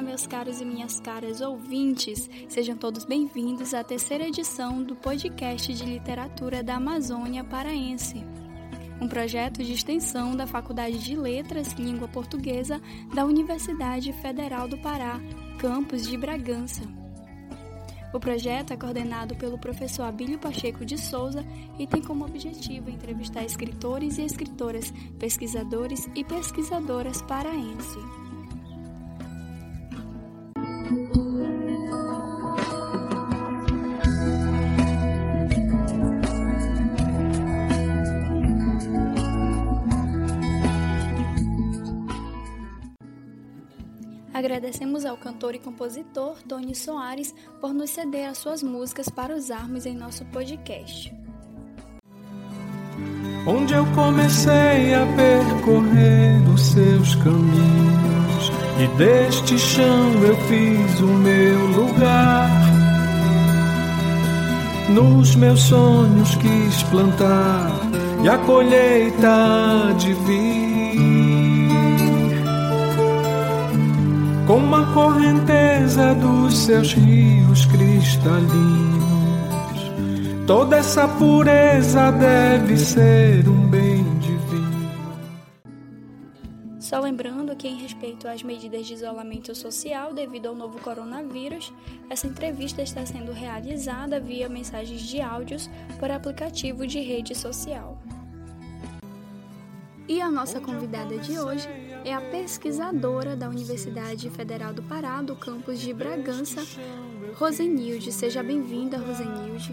Olá, meus caros e minhas caras ouvintes, sejam todos bem-vindos à terceira edição do podcast de literatura da Amazônia Paraense, um projeto de extensão da Faculdade de Letras Língua Portuguesa da Universidade Federal do Pará, campus de Bragança. O projeto é coordenado pelo professor Abílio Pacheco de Souza e tem como objetivo entrevistar escritores e escritoras, pesquisadores e pesquisadoras paraense. Agradecemos ao cantor e compositor Tony Soares por nos ceder as suas músicas para usarmos em nosso podcast. Onde eu comecei a percorrer os seus caminhos, e deste chão eu fiz o meu lugar. Nos meus sonhos quis plantar, e a colheita de vir. Como a correnteza dos seus rios cristalinos. Toda essa pureza deve ser um bem divino. Só lembrando que, em respeito às medidas de isolamento social devido ao novo coronavírus, essa entrevista está sendo realizada via mensagens de áudios por aplicativo de rede social. E a nossa convidada de hoje é a pesquisadora da Universidade Federal do Pará, do campus de Bragança, Rosenilde. Seja bem-vinda, Rosenilde.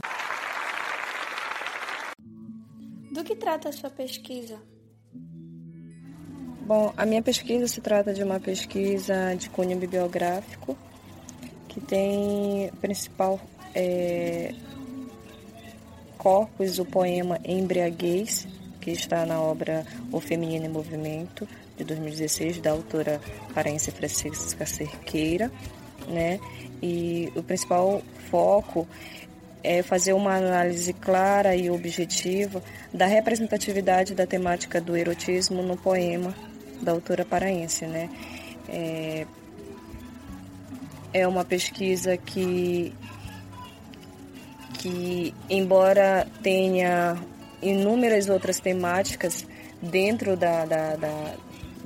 Do que trata a sua pesquisa? Bom, a minha pesquisa se trata de uma pesquisa de cunho bibliográfico que tem principal é, corpus o poema Embriaguez, que está na obra O Feminino em Movimento, de 2016, da autora paraense Francisca Cerqueira, né? E o principal foco é fazer uma análise clara e objetiva da representatividade da temática do erotismo no poema da autora paraense, né? É, é uma pesquisa que, que embora tenha inúmeras outras temáticas dentro da, da, da,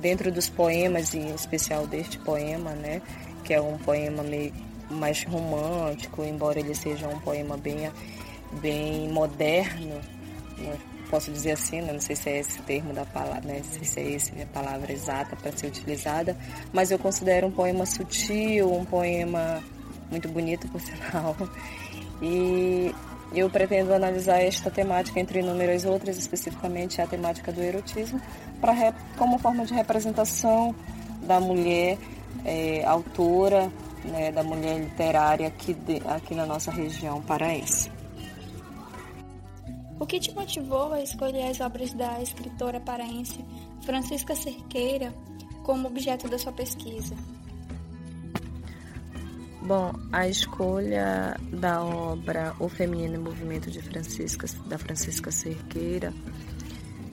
dentro dos poemas e em especial deste poema, né, que é um poema meio mais romântico, embora ele seja um poema bem bem moderno, né, posso dizer assim, né, não sei se é esse termo da palavra, né, não sei se é essa a palavra exata para ser utilizada, mas eu considero um poema sutil, um poema muito bonito por sinal. E eu pretendo analisar esta temática, entre inúmeras outras, especificamente a temática do erotismo, como forma de representação da mulher é, autora, né, da mulher literária aqui, de, aqui na nossa região paraense. O que te motivou a escolher as obras da escritora paraense Francisca Cerqueira como objeto da sua pesquisa? Bom, a escolha da obra O Feminino em Movimento de Francisca, da Francisca Cerqueira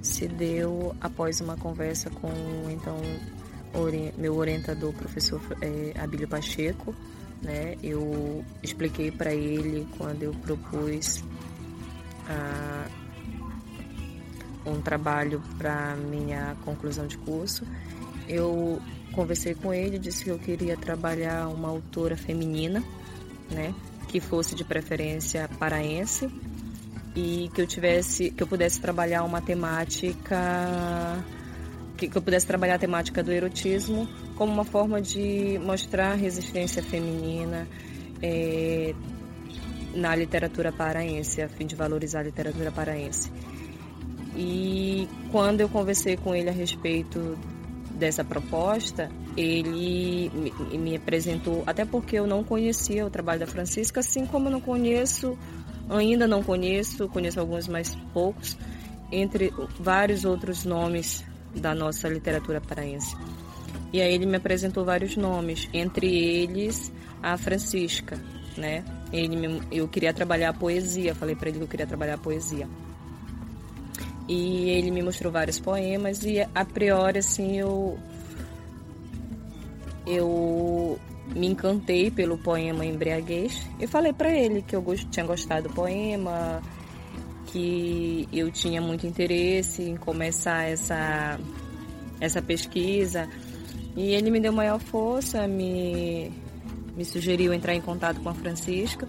se deu após uma conversa com então meu orientador, professor é, Abílio Pacheco. Né? Eu expliquei para ele quando eu propus um trabalho para minha conclusão de curso. Eu conversei com ele, disse que eu queria trabalhar uma autora feminina, né, que fosse de preferência paraense e que eu tivesse, que eu pudesse trabalhar uma temática que, que eu pudesse trabalhar a temática do erotismo como uma forma de mostrar resistência feminina é, na literatura paraense, a fim de valorizar a literatura paraense. E quando eu conversei com ele a respeito dessa proposta, ele me, me, apresentou, até porque eu não conhecia o trabalho da Francisca, assim como eu não conheço, ainda não conheço, conheço alguns mais poucos, entre vários outros nomes da nossa literatura paraense. E aí ele me apresentou vários nomes, entre eles a Francisca, né? Ele me, eu queria trabalhar a poesia, falei para ele que eu queria trabalhar a poesia. E ele me mostrou vários poemas e a priori assim eu eu me encantei pelo poema Embriaguez e falei para ele que eu tinha gostado do poema, que eu tinha muito interesse em começar essa, essa pesquisa. E ele me deu maior força, me, me sugeriu entrar em contato com a Francisca.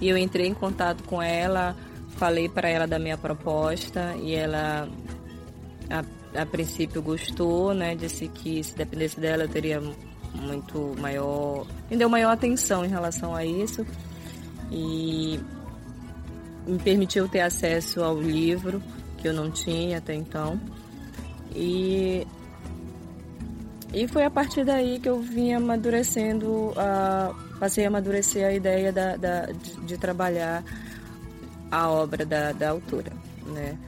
E eu entrei em contato com ela, falei para ela da minha proposta e ela a, a princípio gostou, né? Disse que se dependesse dela eu teria muito maior, me deu maior atenção em relação a isso e me permitiu ter acesso ao livro que eu não tinha até então. E e foi a partir daí que eu vim amadurecendo, uh, passei a amadurecer a ideia da, da de, de, trabalhar a obra da, da autora, né?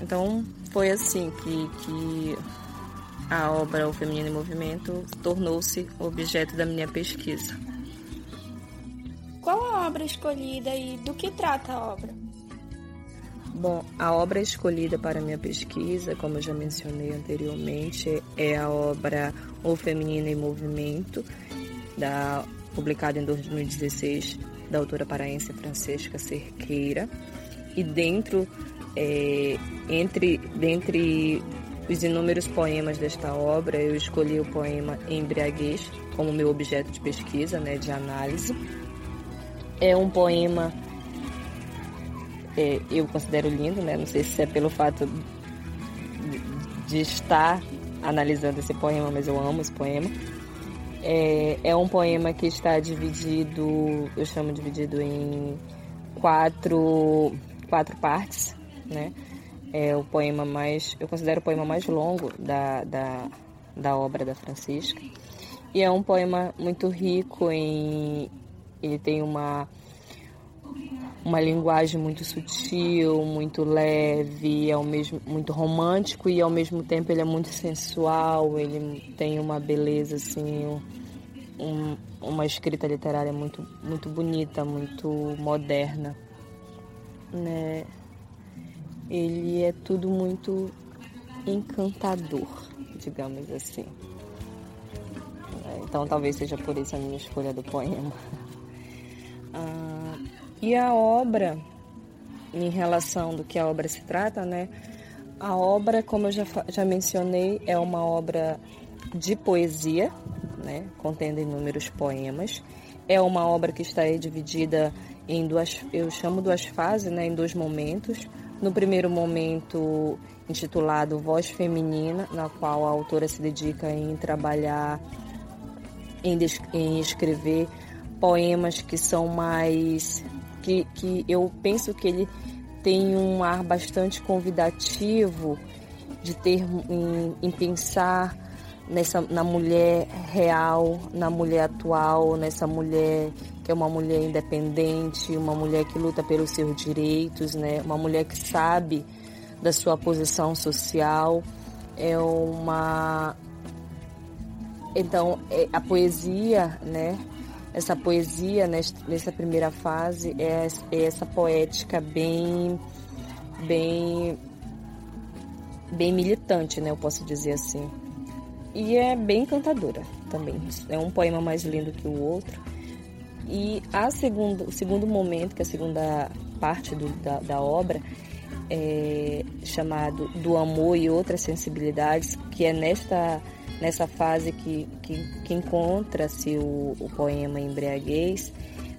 Então foi assim que, que a obra O Feminino em Movimento tornou-se objeto da minha pesquisa. Qual a obra escolhida e do que trata a obra? Bom, a obra escolhida para minha pesquisa, como eu já mencionei anteriormente, é a obra O Feminino em Movimento, da, publicada em 2016, da autora paraense Francesca Cerqueira. E dentro, é, entre, dentre os inúmeros poemas desta obra, eu escolhi o poema Embriaguez como meu objeto de pesquisa, né, de análise. É um poema é, eu considero lindo, né? Não sei se é pelo fato de, de estar analisando esse poema, mas eu amo esse poema. É, é, um poema que está dividido, eu chamo dividido em quatro, quatro partes, né? é o poema mais, eu considero o poema mais longo da, da, da obra da Francisca. E é um poema muito rico em. Ele tem uma, uma linguagem muito sutil, muito leve, ao mesmo, muito romântico e ao mesmo tempo ele é muito sensual, ele tem uma beleza assim, um, uma escrita literária muito, muito bonita, muito moderna. Né? ele é tudo muito encantador, digamos assim. Então talvez seja por isso a minha escolha do poema. Ah, e a obra, em relação do que a obra se trata, né? A obra, como eu já, já mencionei, é uma obra de poesia, né? contendo inúmeros poemas. É uma obra que está dividida em duas, eu chamo duas fases, né? em dois momentos no primeiro momento intitulado Voz Feminina, na qual a autora se dedica em trabalhar, em, em escrever poemas que são mais. Que, que eu penso que ele tem um ar bastante convidativo de ter em, em pensar nessa na mulher real, na mulher atual, nessa mulher que é uma mulher independente, uma mulher que luta pelos seus direitos, né? Uma mulher que sabe da sua posição social, é uma então é, a poesia, né? Essa poesia nessa primeira fase é, é essa poética bem bem bem militante, né? Eu posso dizer assim. E é bem encantadora também. É um poema mais lindo que o outro. E a segunda, o segundo momento, que é a segunda parte do, da, da obra, é chamado Do Amor e Outras Sensibilidades, que é nesta, nessa fase que, que, que encontra-se o, o poema Embriaguez,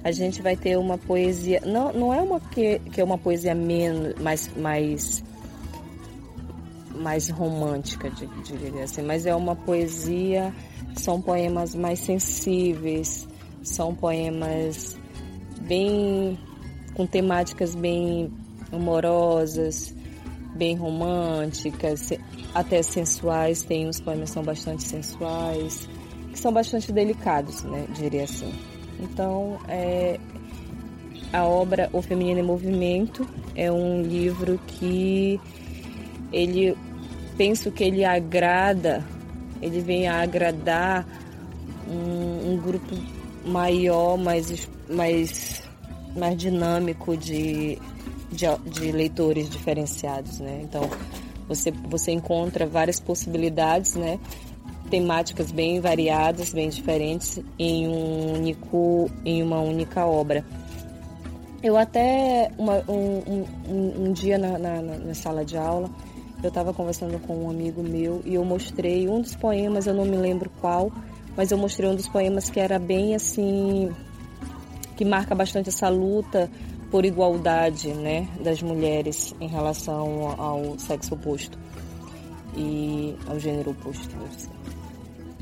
a gente vai ter uma poesia, não, não é uma que, que é uma poesia menos, mais, mais, mais romântica, diria assim, mas é uma poesia, são poemas mais sensíveis, são poemas bem com temáticas bem amorosas, bem românticas, até sensuais. Tem uns poemas que são bastante sensuais, que são bastante delicados, né, diria assim. Então, é, a obra O Feminino em Movimento é um livro que ele penso que ele agrada, ele vem a agradar um, um grupo maior, mais, mais, mais dinâmico de, de, de leitores diferenciados, né? Então, você, você encontra várias possibilidades, né? temáticas bem variadas, bem diferentes em um único, em uma única obra. Eu até uma, um, um, um, dia na, na, na, sala de aula eu estava conversando com um amigo meu e eu mostrei um dos poemas, eu não me lembro qual, mas eu mostrei um dos poemas que era bem assim que marca bastante essa luta por igualdade, né, das mulheres em relação ao sexo oposto e ao gênero oposto,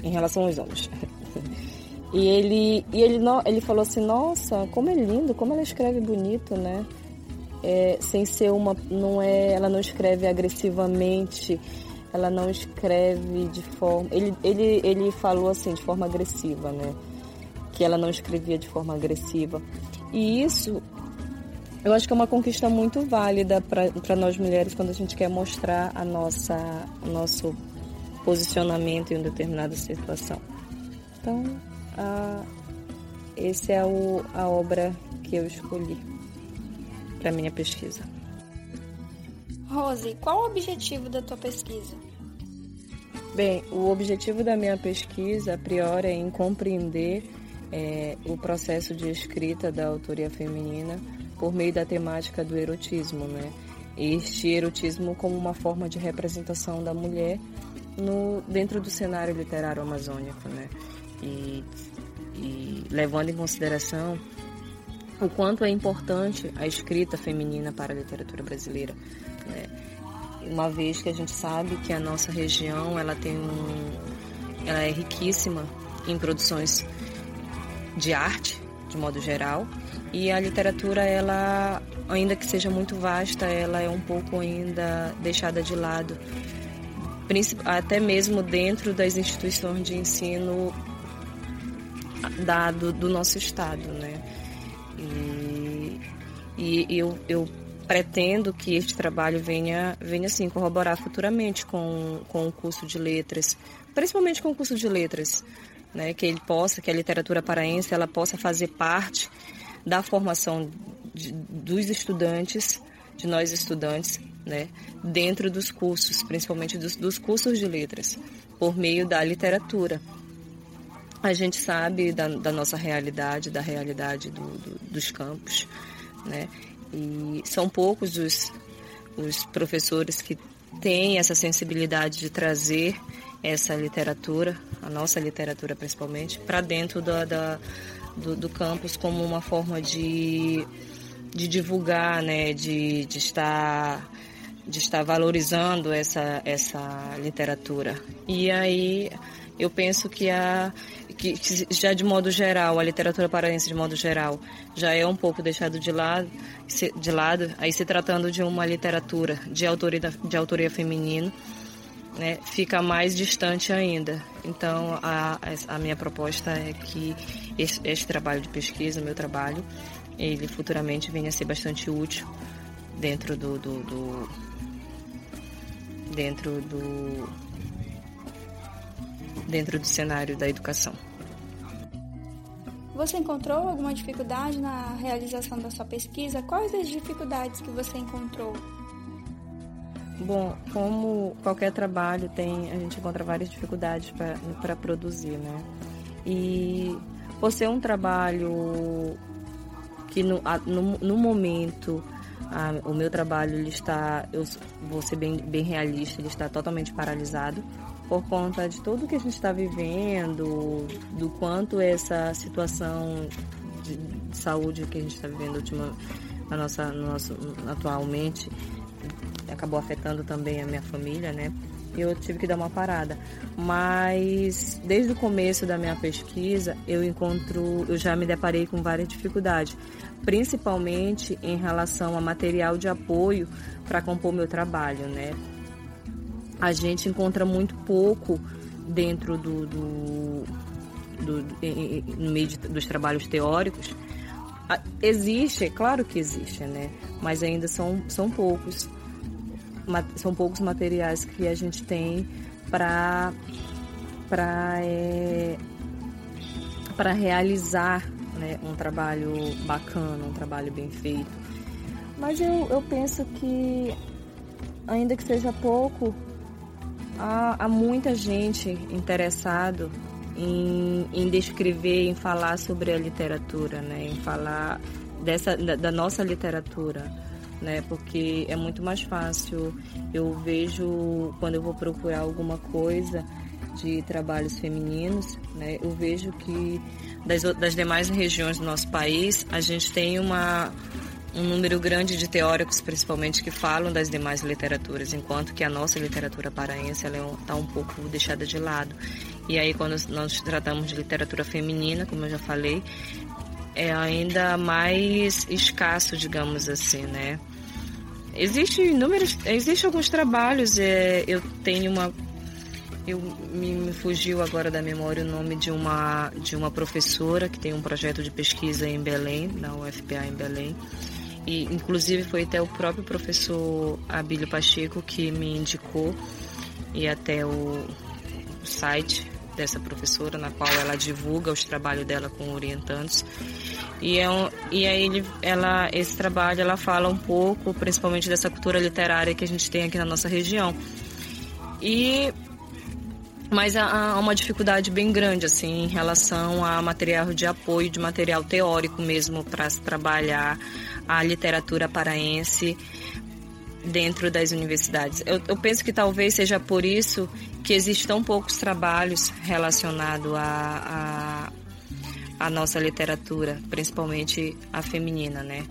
em relação aos homens. E ele, e ele, ele falou assim, nossa, como é lindo, como ela escreve bonito, né? É, sem ser uma, não é, ela não escreve agressivamente, ela não escreve de forma, ele, ele, ele falou assim de forma agressiva, né? Que ela não escrevia de forma agressiva. E isso, eu acho que é uma conquista muito válida para nós mulheres quando a gente quer mostrar a nossa, o nosso posicionamento em uma determinada situação. Então, ah, essa é o, a obra que eu escolhi para minha pesquisa. Rose, qual o objetivo da tua pesquisa? Bem, o objetivo da minha pesquisa, a priori, é em compreender é, o processo de escrita da autoria feminina por meio da temática do erotismo, né? Este erotismo como uma forma de representação da mulher no, dentro do cenário literário amazônico, né? e, e levando em consideração o quanto é importante a escrita feminina para a literatura brasileira. Né? Uma vez que a gente sabe que a nossa região ela tem um, ela é riquíssima em produções de arte, de modo geral, e a literatura ela, ainda que seja muito vasta, ela é um pouco ainda deixada de lado, até mesmo dentro das instituições de ensino do nosso estado, né? E, e eu, eu pretendo que este trabalho venha, venha assim, corroborar futuramente com, com o curso de letras, principalmente com o curso de letras, né? Que ele possa, que a literatura paraense, ela possa fazer parte da formação de, dos estudantes, de nós estudantes, né? Dentro dos cursos, principalmente dos, dos cursos de letras, por meio da literatura a gente sabe da, da nossa realidade, da realidade do, do, dos campos, né? E são poucos os, os professores que têm essa sensibilidade de trazer essa literatura, a nossa literatura principalmente, para dentro da, da do, do, campus como uma forma de, de divulgar, né? De, de estar de estar valorizando essa, essa literatura. E aí eu penso que a que, que, já de modo geral, a literatura paraense de modo geral, já é um pouco deixado de lado, de lado aí se tratando de uma literatura de autoria, de autoria feminina, né, fica mais distante ainda. Então, a, a minha proposta é que esse, esse trabalho de pesquisa, meu trabalho, ele futuramente venha a ser bastante útil dentro do, do, do dentro do dentro do cenário da educação. Você encontrou alguma dificuldade na realização da sua pesquisa? Quais as dificuldades que você encontrou? Bom, como qualquer trabalho tem, a gente encontra várias dificuldades para produzir, né? E por ser um trabalho que no, no, no momento o meu trabalho ele está, eu vou ser bem, bem realista, ele está totalmente paralisado por conta de tudo que a gente está vivendo, do quanto essa situação de saúde que a gente está vivendo ultima, na nossa, no nosso, atualmente acabou afetando também a minha família, né? Eu tive que dar uma parada. Mas desde o começo da minha pesquisa, eu encontro, eu já me deparei com várias dificuldades, principalmente em relação a material de apoio para compor meu trabalho, né? a gente encontra muito pouco dentro do, do, do, do no meio de, dos trabalhos teóricos. Existe, é claro que existe, né? Mas ainda são, são poucos. São poucos materiais que a gente tem para para é, para realizar né, um trabalho bacana, um trabalho bem feito. Mas eu, eu penso que, ainda que seja pouco, há, há muita gente interessado em, em, descrever, em falar sobre a literatura, né? Em falar dessa da, da nossa literatura, né? Porque é muito mais fácil. Eu vejo quando eu vou procurar alguma coisa de trabalhos femininos, né? Eu vejo que das, das demais regiões do nosso país a gente tem uma um número grande de teóricos, principalmente, que falam das demais literaturas, enquanto que a nossa literatura paraense está tá um pouco deixada de lado. E aí, quando nós tratamos de literatura feminina, como eu já falei, é ainda mais escasso, digamos assim, né? Existem inúmeros, existem alguns trabalhos. É, eu tenho uma, eu me, me, fugiu agora da memória o nome de uma de uma professora que tem um projeto de pesquisa em Belém, na UFPA em Belém, e inclusive foi até o próprio professor Abílio Pacheco que me indicou e até o site dessa professora na qual ela divulga os trabalhos dela com orientantes e é um, e aí ela esse trabalho ela fala um pouco principalmente dessa cultura literária que a gente tem aqui na nossa região. E mas há uma dificuldade bem grande assim em relação a material de apoio, de material teórico mesmo para se trabalhar a literatura paraense dentro das universidades. Eu, eu, penso que talvez seja por isso que existem tão poucos trabalhos relacionados à a, a, a, nossa literatura, principalmente a feminina, né?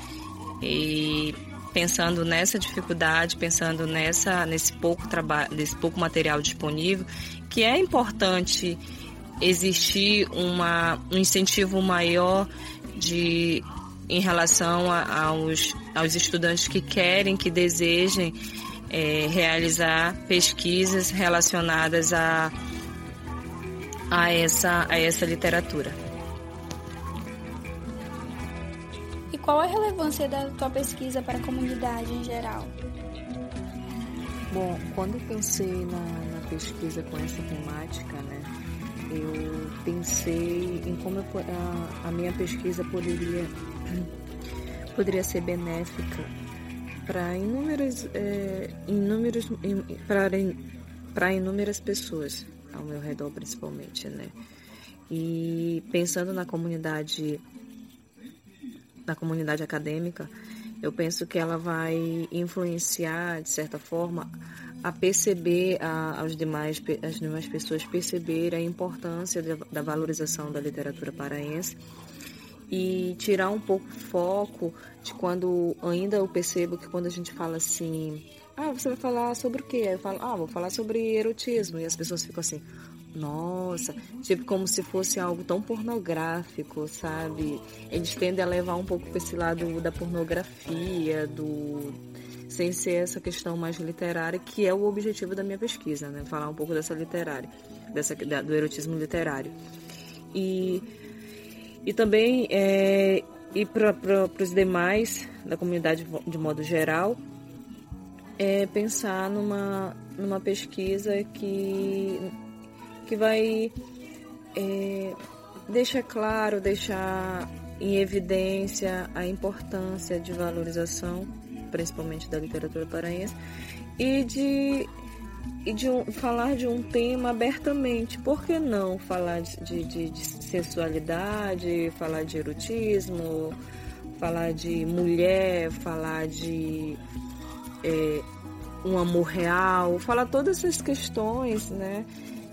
E pensando nessa dificuldade, pensando nessa nesse pouco trabalho, nesse pouco material disponível, que é importante existir uma, um incentivo maior de em relação a, aos, aos estudantes que querem, que desejem é, realizar pesquisas relacionadas a, a, essa, a essa literatura. E qual a relevância da tua pesquisa para a comunidade em geral? Bom, quando eu pensei na, na pesquisa com essa temática, né, eu pensei em como eu, a, a minha pesquisa poderia poderia ser benéfica para inúmeras, é, inúmeros, para, inúmeras pessoas ao meu redor principalmente, né? E pensando na comunidade, na comunidade acadêmica, eu penso que ela vai influenciar de certa forma a perceber a, aos demais as demais pessoas perceber a importância da valorização da literatura paraense e tirar um pouco o foco de quando ainda eu percebo que quando a gente fala assim, ah, você vai falar sobre o quê? Eu falo, ah, vou falar sobre erotismo. E as pessoas ficam assim, nossa, tipo como se fosse algo tão pornográfico, sabe? Eles tendem a levar um pouco para esse lado da pornografia, do sem ser essa questão mais literária, que é o objetivo da minha pesquisa, né? Falar um pouco dessa literária, dessa do erotismo literário. E e também é, e para os demais da comunidade de modo geral é pensar numa, numa pesquisa que, que vai é, deixar claro, deixar em evidência a importância de valorização, principalmente da literatura paraense, e de e de um, falar de um tema abertamente. Por que não falar de, de, de sensualidade, falar de erotismo, falar de mulher, falar de é, um amor real, falar todas essas questões, né?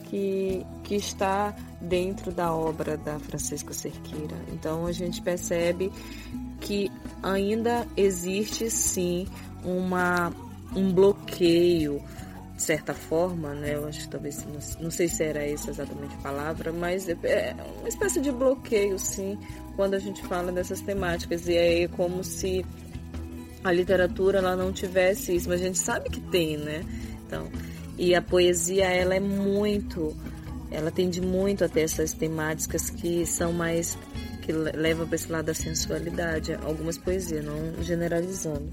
Que, que está dentro da obra da Francisca Cerqueira. Então a gente percebe que ainda existe sim uma, um bloqueio, de certa forma, né? Eu acho que talvez, não, sei se era essa exatamente a palavra, mas é, é uma espécie de bloqueio, sim, quando a gente fala dessas temáticas. E é como se a literatura ela não tivesse isso, mas a gente sabe que tem, né? Então, e a poesia, ela é muito, ela tende muito a ter essas temáticas que são mais, que levam para esse lado da sensualidade, algumas poesias, não generalizando.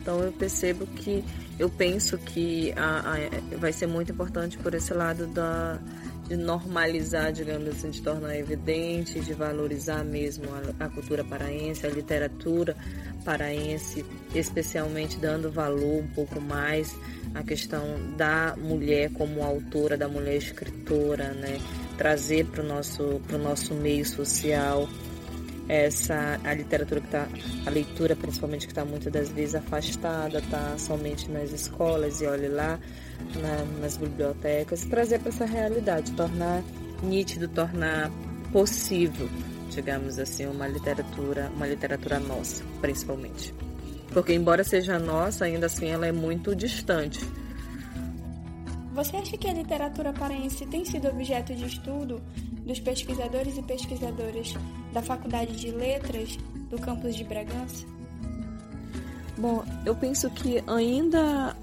Então eu percebo que eu penso que a, a, vai ser muito importante por esse lado da de normalizar, digamos assim, de tornar evidente, de valorizar mesmo a, a cultura paraense, a literatura paraense, especialmente dando valor um pouco mais à questão da mulher como autora, da mulher escritora, né? Trazer para o nosso, nosso meio social. Essa a literatura que está a leitura principalmente que está muitas das vezes afastada está somente nas escolas e olhe lá na, nas bibliotecas. Trazer para essa realidade tornar nítido tornar possível digamos assim uma literatura uma literatura nossa principalmente. Porque embora seja nossa ainda assim ela é muito distante você acha que a literatura paraense tem sido objeto de estudo dos pesquisadores e pesquisadoras da Faculdade de Letras do campus de Bragança? Bom, eu penso que ainda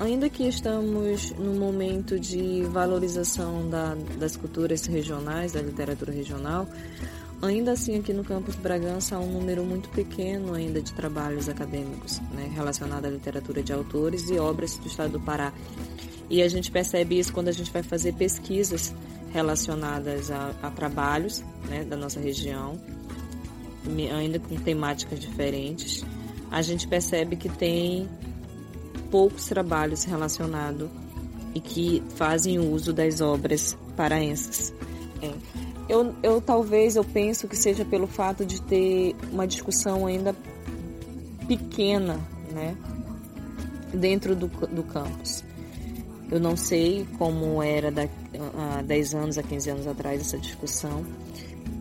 ainda que estamos no momento de valorização da, das culturas regionais, da literatura regional, ainda assim aqui no campus Bragança há um número muito pequeno ainda de trabalhos acadêmicos né, relacionados à literatura de autores e obras do estado do Pará. E a gente percebe isso quando a gente vai fazer pesquisas relacionadas a, a trabalhos né, da nossa região, ainda com temáticas diferentes, a gente percebe que tem poucos trabalhos relacionados e que fazem uso das obras paraenses. É. Eu, eu talvez eu penso que seja pelo fato de ter uma discussão ainda pequena, né, dentro do, do campus. Eu não sei como era da, há 10 anos, há 15 anos atrás essa discussão.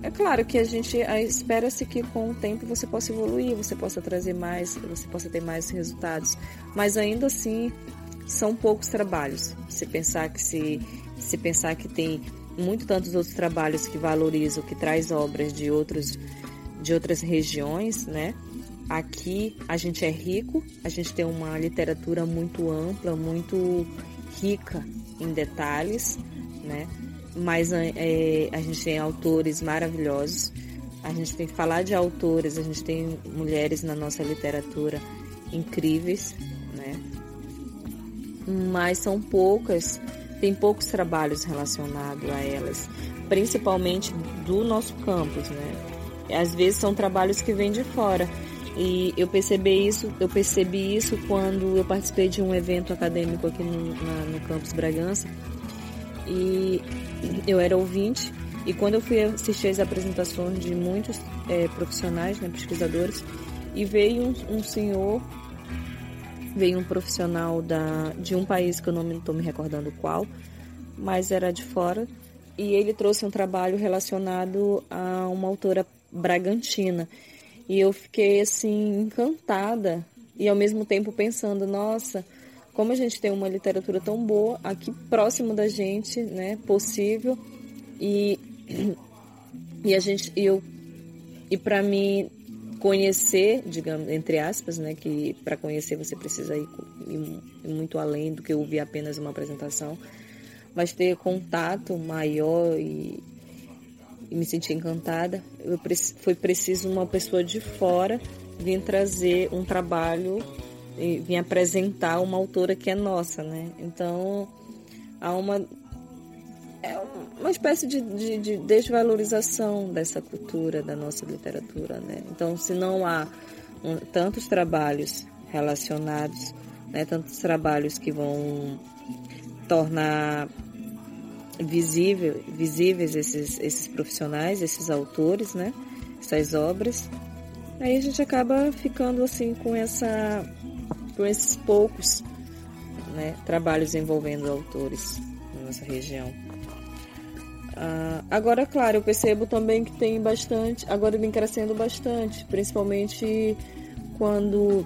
É claro que a gente espera-se que com o tempo você possa evoluir, você possa trazer mais, você possa ter mais resultados, mas ainda assim são poucos trabalhos. Se pensar que se, se pensar que tem muito tantos outros trabalhos que valorizam, que traz obras de outros de outras regiões, né? Aqui a gente é rico, a gente tem uma literatura muito ampla, muito rica em detalhes, né? Mas é, a gente tem autores maravilhosos. A gente tem que falar de autores, a gente tem mulheres na nossa literatura incríveis, né? Mas são poucas, tem poucos trabalhos relacionados a elas, principalmente do nosso campus, né? Às vezes são trabalhos que vêm de fora. E eu percebi isso, eu percebi isso quando eu participei de um evento acadêmico aqui no, na, no campus Bragança. E eu era ouvinte e quando eu fui assistir as apresentações de muitos é, profissionais, né, pesquisadores, e veio um, um, senhor, veio um profissional da, de um país que eu não estou me recordando qual, mas era de fora, e ele trouxe um trabalho relacionado a uma autora bragantina. E eu fiquei assim encantada. E ao mesmo tempo pensando, nossa, como a gente tem uma literatura tão boa aqui próximo da gente, né, possível. E e a gente eu e para mim conhecer, digamos, entre aspas, né, que para conhecer você precisa ir, ir, muito além do que ouvir apenas uma apresentação, mas ter contato maior e e me senti encantada. Eu, foi preciso uma pessoa de fora vir trazer um trabalho e vir apresentar uma autora que é nossa, né? Então há uma é uma espécie de, de, de desvalorização dessa cultura, da nossa literatura, né? Então se não há um, tantos trabalhos relacionados, né? Tantos trabalhos que vão tornar visível, visíveis esses, esses profissionais, esses autores, né? Essas obras. Aí a gente acaba ficando assim com essa com esses poucos né, trabalhos envolvendo autores na nossa região. Ah, agora, claro, eu percebo também que tem bastante, agora vem crescendo bastante, principalmente quando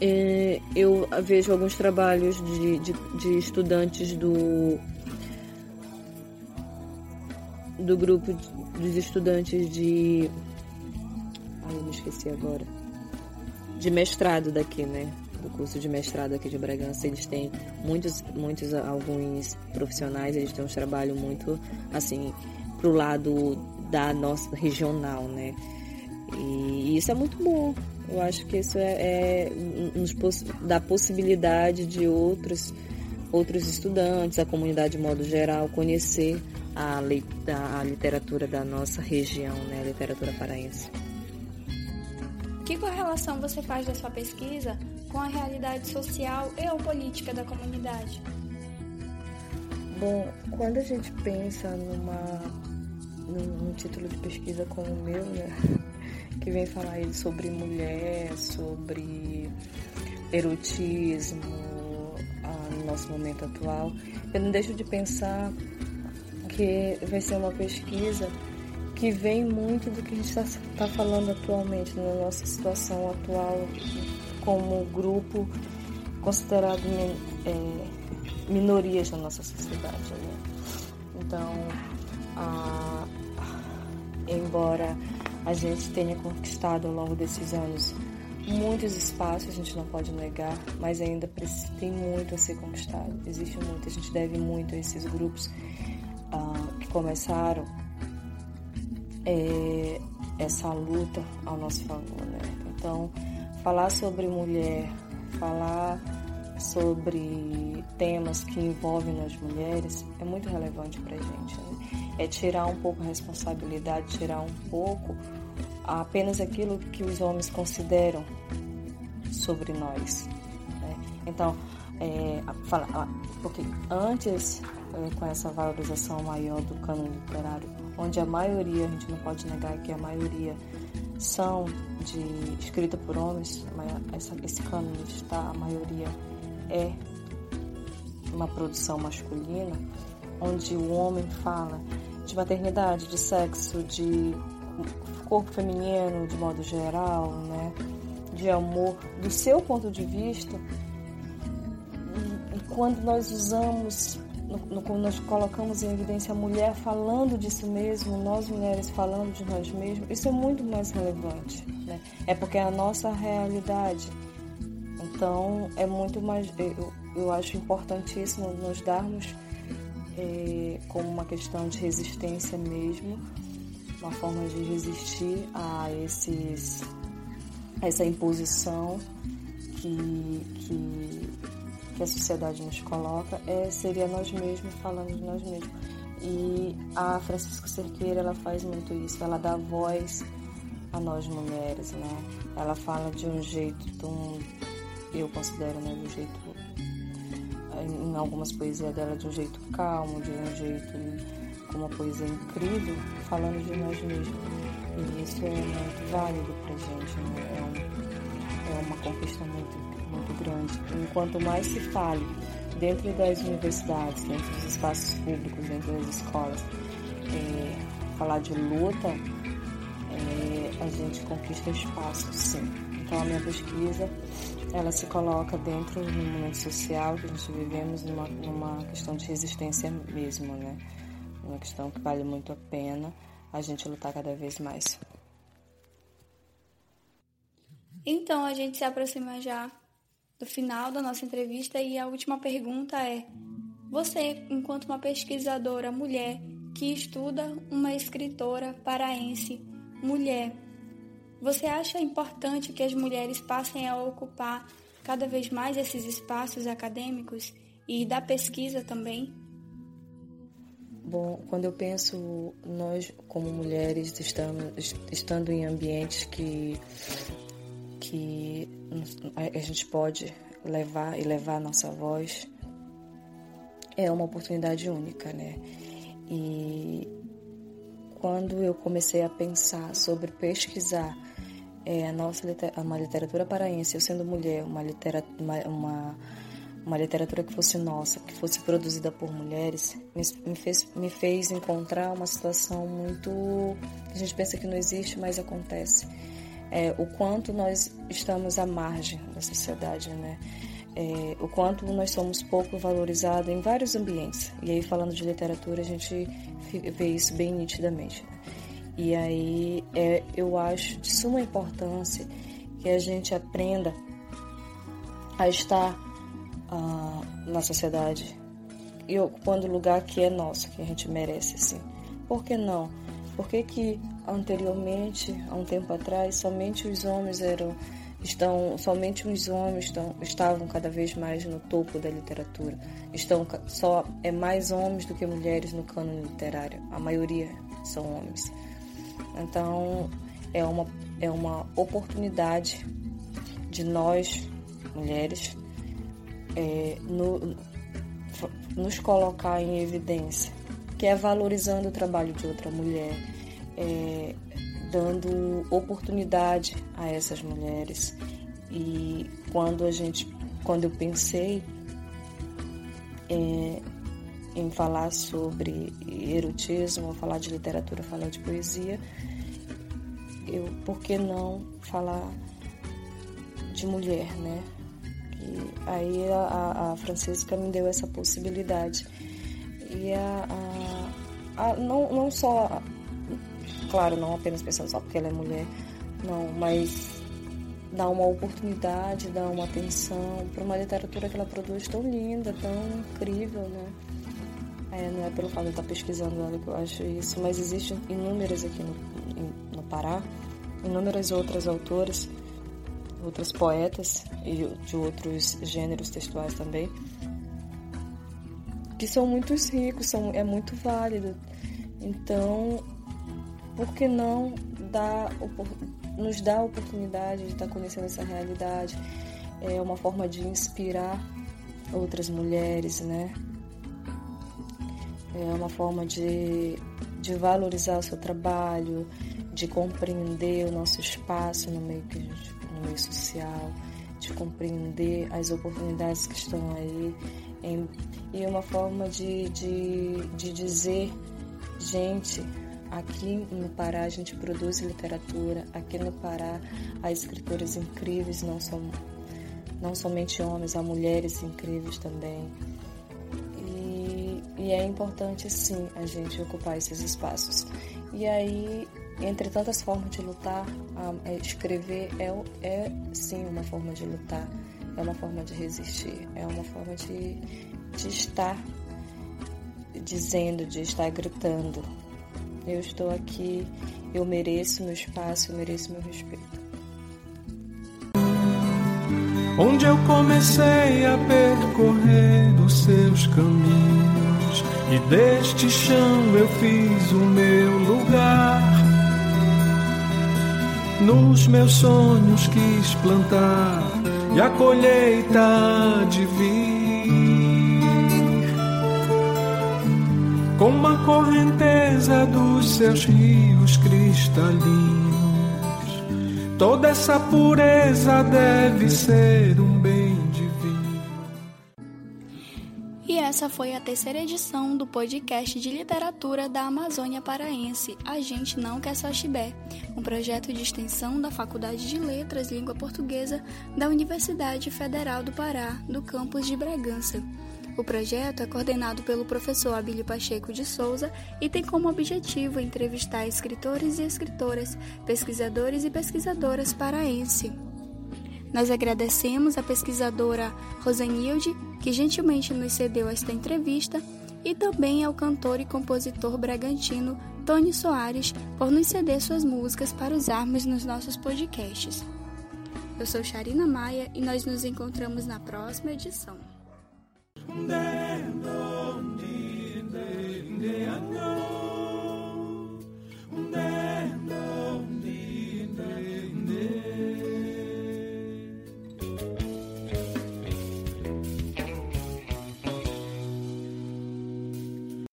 é, eu vejo alguns trabalhos de, de, de estudantes do do grupo dos estudantes de. Ai, eu me esqueci agora. De mestrado daqui, né? Do curso de mestrado aqui de Bragança. Eles têm muitos, muitos, alguns profissionais, eles têm um trabalho muito, assim, pro lado da nossa regional, né? E isso é muito bom. Eu acho que isso é, é nos dá possibilidade de outros outros estudantes, a comunidade de modo geral, conhecer a, a literatura da nossa região, né, a literatura paraense. Que correlação você faz da sua pesquisa com a realidade social e ou política da comunidade? Bom, quando a gente pensa numa, num, num título de pesquisa como o meu, né, que vem falar sobre mulher, sobre erotismo ah, no nosso momento atual, eu não deixo de pensar que vai ser uma pesquisa que vem muito do que a gente está tá falando atualmente, na nossa situação atual como grupo considerado é, minorias na nossa sociedade. Né? Então, embora a gente tenha conquistado ao longo desses anos muitos espaços, a gente não pode negar, mas ainda tem muito a ser conquistado. Existe muito, a gente deve muito a esses grupos que começaram é, essa luta ao nosso favor. Né? Então, falar sobre mulher, falar sobre temas que envolvem as mulheres é muito relevante para a gente. Né? É tirar um pouco a responsabilidade, tirar um pouco apenas aquilo que os homens consideram sobre nós. Né? Então, é, fala, porque antes, com essa valorização maior do cano literário, onde a maioria, a gente não pode negar que a maioria são de escrita por homens, essa, esse cânone está a maioria é uma produção masculina, onde o homem fala de maternidade, de sexo, de corpo feminino de modo geral, né? de amor, do seu ponto de vista. E, quando nós usamos, no, quando nós colocamos em evidência a mulher falando disso mesmo, nós mulheres falando de nós mesmos, isso é muito mais relevante. Né? É porque é a nossa realidade então, é muito mais. Eu, eu acho importantíssimo nos darmos é, como uma questão de resistência mesmo, uma forma de resistir a esses, essa imposição que, que, que a sociedade nos coloca, é, seria nós mesmos falando de nós mesmos. E a Francisca Cerqueira, ela faz muito isso, ela dá voz a nós mulheres, né? Ela fala de um jeito tão eu considero, né, de um jeito, em algumas poesias dela, de um jeito calmo, de um jeito com uma poesia incrível, falando de nós mesmos. E isso é muito válido pra gente, né? é, um, é uma conquista muito, muito grande. Enquanto mais se fale dentro das universidades, dentro dos espaços públicos, dentro das escolas, é, falar de luta, é, a gente conquista espaço, sim. Então a minha pesquisa ela se coloca dentro do momento social que a gente vivemos numa, numa questão de resistência mesmo, né? Uma questão que vale muito a pena a gente lutar cada vez mais. Então a gente se aproxima já do final da nossa entrevista e a última pergunta é: você, enquanto uma pesquisadora mulher que estuda uma escritora paraense, mulher, você acha importante que as mulheres passem a ocupar cada vez mais esses espaços acadêmicos e da pesquisa também? Bom, quando eu penso nós como mulheres estamos estando em ambientes que que a gente pode levar e levar a nossa voz é uma oportunidade única, né? E quando eu comecei a pensar sobre pesquisar é, a nossa uma literatura paraense, eu sendo mulher, uma literatura, uma, uma, uma, literatura que fosse nossa, que fosse produzida por mulheres, me, me, fez, me fez encontrar uma situação muito. a gente pensa que não existe, mas acontece. É, o quanto nós estamos à margem da sociedade, né? É, o quanto nós somos pouco valorizados em vários ambientes. E aí, falando de literatura, a gente vê isso bem nitidamente. Né? E aí é, eu acho de suma importância que a gente aprenda a estar uh, na sociedade e ocupando o lugar que é nosso, que a gente merece, assim. Por que não? Por que, que anteriormente, há um tempo atrás, somente os homens eram estão somente os homens estão, estavam cada vez mais no topo da literatura. Estão só é mais homens do que mulheres no cânone literário. A maioria são homens. Então é uma é uma oportunidade de nós mulheres é, no, nos colocar em evidência, que é valorizando o trabalho de outra mulher, é, dando oportunidade a essas mulheres. E quando a gente, quando eu pensei é, em falar sobre erotismo, falar de literatura, falar de poesia, eu, por que não falar de mulher, né? E aí a, a Francisca me deu essa possibilidade. E a, a, a não, não só Claro, não apenas pensando só porque ela é mulher, não, mas dar uma oportunidade, dar uma atenção para uma literatura que ela produz tão linda, tão incrível, né? É, não é pelo fato de eu estar pesquisando ela que eu acho isso, mas existem inúmeras aqui no, no Pará, inúmeras outras autoras, outras poetas e de outros gêneros textuais também, que são muito ricos, são, é muito válido. Então, por que não dar, nos dar a oportunidade de estar conhecendo essa realidade? É uma forma de inspirar outras mulheres, né? É uma forma de, de valorizar o seu trabalho, de compreender o nosso espaço no meio, no meio social, de compreender as oportunidades que estão aí. Em, e é uma forma de, de, de dizer, gente, Aqui no Pará a gente produz literatura, aqui no Pará há escritores incríveis, não, são, não somente homens, há mulheres incríveis também. E, e é importante sim a gente ocupar esses espaços. E aí, entre tantas formas de lutar, é, escrever é, é sim uma forma de lutar, é uma forma de resistir, é uma forma de, de estar dizendo, de estar gritando, eu estou aqui, eu mereço meu espaço, eu mereço meu respeito. Onde eu comecei a percorrer os seus caminhos, e deste chão eu fiz o meu lugar. Nos meus sonhos quis plantar, e a colheita de vir. Como a correnteza dos seus rios cristalinos. Toda essa pureza deve ser um bem divino. E essa foi a terceira edição do podcast de literatura da Amazônia Paraense, A Gente Não Quer Só Chibé, um projeto de extensão da Faculdade de Letras Língua Portuguesa da Universidade Federal do Pará, do campus de Bragança. O projeto é coordenado pelo professor Abílio Pacheco de Souza e tem como objetivo entrevistar escritores e escritoras, pesquisadores e pesquisadoras paraense. Nós agradecemos a pesquisadora Rosanilde, que gentilmente nos cedeu esta entrevista, e também ao cantor e compositor bragantino Tony Soares por nos ceder suas músicas para usarmos nos nossos podcasts. Eu sou Charina Maia e nós nos encontramos na próxima edição. Ndendo, ndi, ndi, ndi,